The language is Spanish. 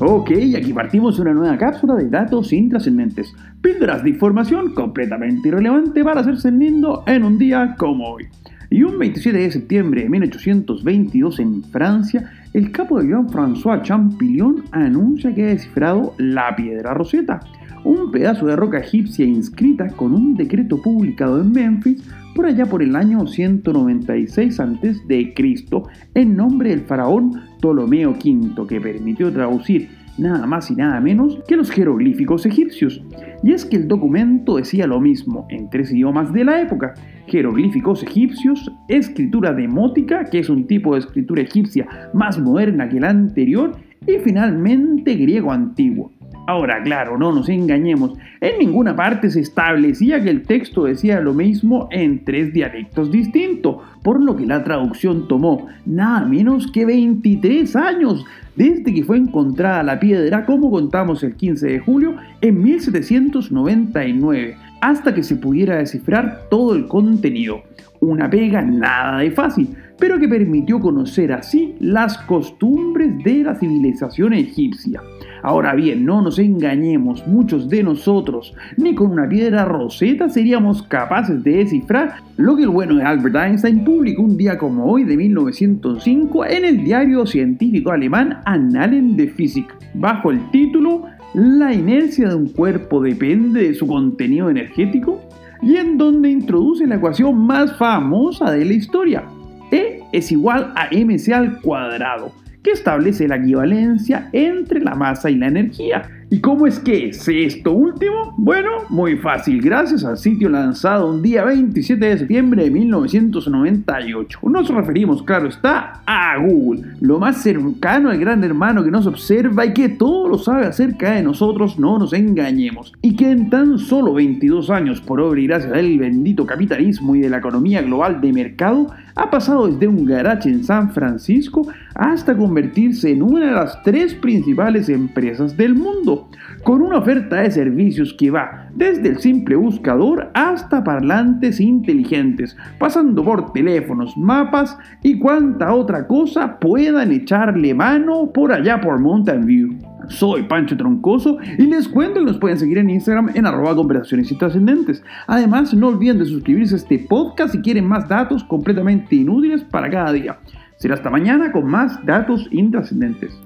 Ok, aquí partimos una nueva cápsula de datos intrascendentes. Píldoras de información completamente irrelevante para hacerse lindo en un día como hoy. Y un 27 de septiembre de 1822 en Francia, el capo de Jean-François Champollion anuncia que ha descifrado la piedra roseta, un pedazo de roca egipcia inscrita con un decreto publicado en Memphis por allá por el año 196 a.C. en nombre del faraón Ptolomeo V, que permitió traducir nada más y nada menos que los jeroglíficos egipcios. Y es que el documento decía lo mismo en tres idiomas de la época, jeroglíficos egipcios, escritura demótica, que es un tipo de escritura egipcia más moderna que la anterior, y finalmente griego antiguo. Ahora, claro, no nos engañemos, en ninguna parte se establecía que el texto decía lo mismo en tres dialectos distintos, por lo que la traducción tomó nada menos que 23 años desde que fue encontrada la piedra, como contamos el 15 de julio, en 1799, hasta que se pudiera descifrar todo el contenido. Una pega nada de fácil, pero que permitió conocer así las costumbres de la civilización egipcia. Ahora bien, no nos engañemos, muchos de nosotros, ni con una piedra roseta seríamos capaces de descifrar lo que el bueno de Albert Einstein publicó un día como hoy de 1905 en el diario científico alemán Annalen der Physik, bajo el título La inercia de un cuerpo depende de su contenido energético, y en donde introduce la ecuación más famosa de la historia. E es igual a mc al cuadrado que establece la equivalencia entre la masa y la energía. ¿Y cómo es que es esto último? Bueno, muy fácil, gracias al sitio lanzado un día 27 de septiembre de 1998. Nos referimos, claro está, a Google, lo más cercano al gran hermano que nos observa y que todo lo sabe acerca de nosotros, no nos engañemos. Y que en tan solo 22 años, por obra y gracia del bendito capitalismo y de la economía global de mercado, ha pasado desde un garage en San Francisco hasta convertirse en una de las tres principales empresas del mundo, con una oferta de servicios que va desde el simple buscador hasta parlantes inteligentes, pasando por teléfonos, mapas y cuanta otra cosa puedan echarle mano por allá por Mountain View. Soy Pancho Troncoso y les cuento que nos pueden seguir en Instagram en arroba conversaciones. Además, no olviden de suscribirse a este podcast si quieren más datos completamente inútiles para cada día. Será hasta mañana con más datos intrascendentes.